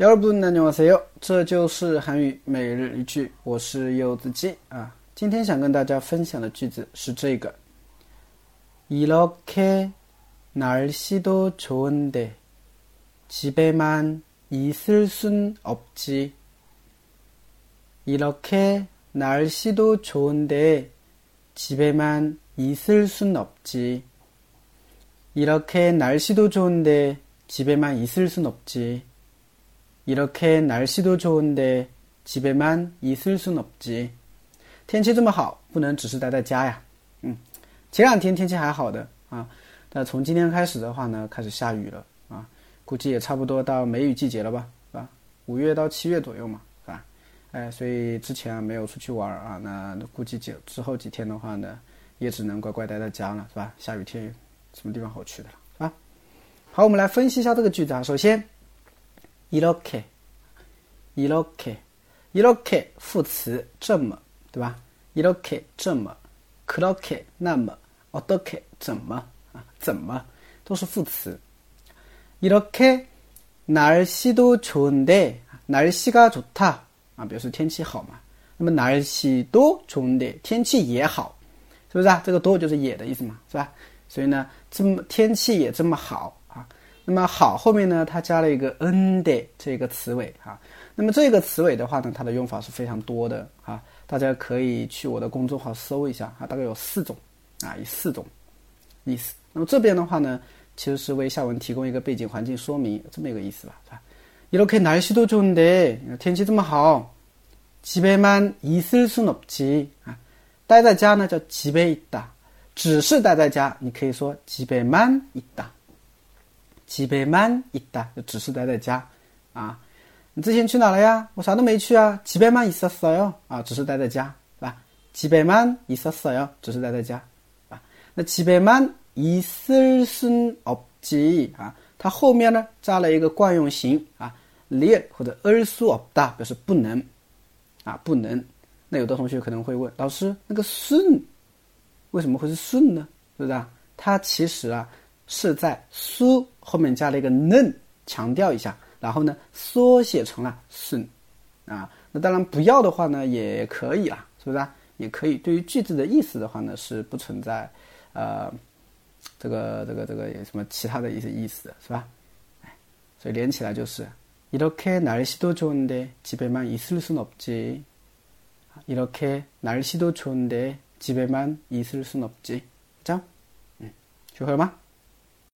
여러분 안녕하세요. 这就是韩语每日一句，我是柚子鸡啊。今天想跟大家分享的句子是这个이렇게날씨도좋은데집에만있을순없지이렇게날씨도좋은데집에만있을순없지이렇게날씨도좋은데집에만있을순없지 이렇게날씨도좋은데집에만있을순없지天气这么好，不能只是待在家呀。嗯，前两天天气还好的啊，那从今天开始的话呢，开始下雨了啊，估计也差不多到梅雨季节了吧，是吧？五月到七月左右嘛，是吧？哎，所以之前没有出去玩啊，那估计几之后几天的话呢，也只能乖乖待在家了，是吧？下雨天什么地方好去的了，是吧？好，我们来分析一下这个句子啊。首先。 이렇 게， 이렇 게， 이렇게副词这么，对吧？이렇게这么，그렇게那么，어떻게怎么啊？怎么都是副词。이렇게날씨도좋은 데， 날씨가좋다啊，表示天气好嘛。那么날씨도좋은 데， 天气也好，是不是啊？这个도就是也的意思嘛，是吧？所以呢，这么天气也这么好。 那么好，后面呢，它加了一个 n 的这个词尾哈。那么这个词尾的话呢，它的用法是非常多的啊。大家可以去我的公众号搜一下啊，大概有四种啊，以四种意思。那么这边的话呢，其实是为下文提供一个背景环境说明，这么一个意思吧，是吧？이렇게날씨도좋은 데， 天气这么好，집에만있을순없지啊，待在家呢叫집에있 다， 只是待在家，你可以说집에만있 다。 집에만있 다， 就只是待在家，啊，你之前去哪了呀？我啥都没去啊。집에만있었어 요， 啊，只是待在家，是吧？집에만있었어 요， 只是待在家，啊。那집에만있을순없지啊，它后面呢加了一个惯用型啊，리或者을수없다表示不能，啊，不能。那有的同学可能会问，老师，那个순为什么会是순呢？是不是啊？它其实啊。是在苏 后面加了一个嫩，强调一下，然后呢缩写成了顺，啊，那当然不要的话呢也可以啦，是不是啊？也可以。对于句子的意思的话呢是不存在，呃，这个这个这个有什么其他的一些意思的是吧？哎，所以连起来就是이렇게날씨도좋은데집에만있을순없지이렇게날씨도좋은데집에만있을순없지这样，嗯，学会了吗？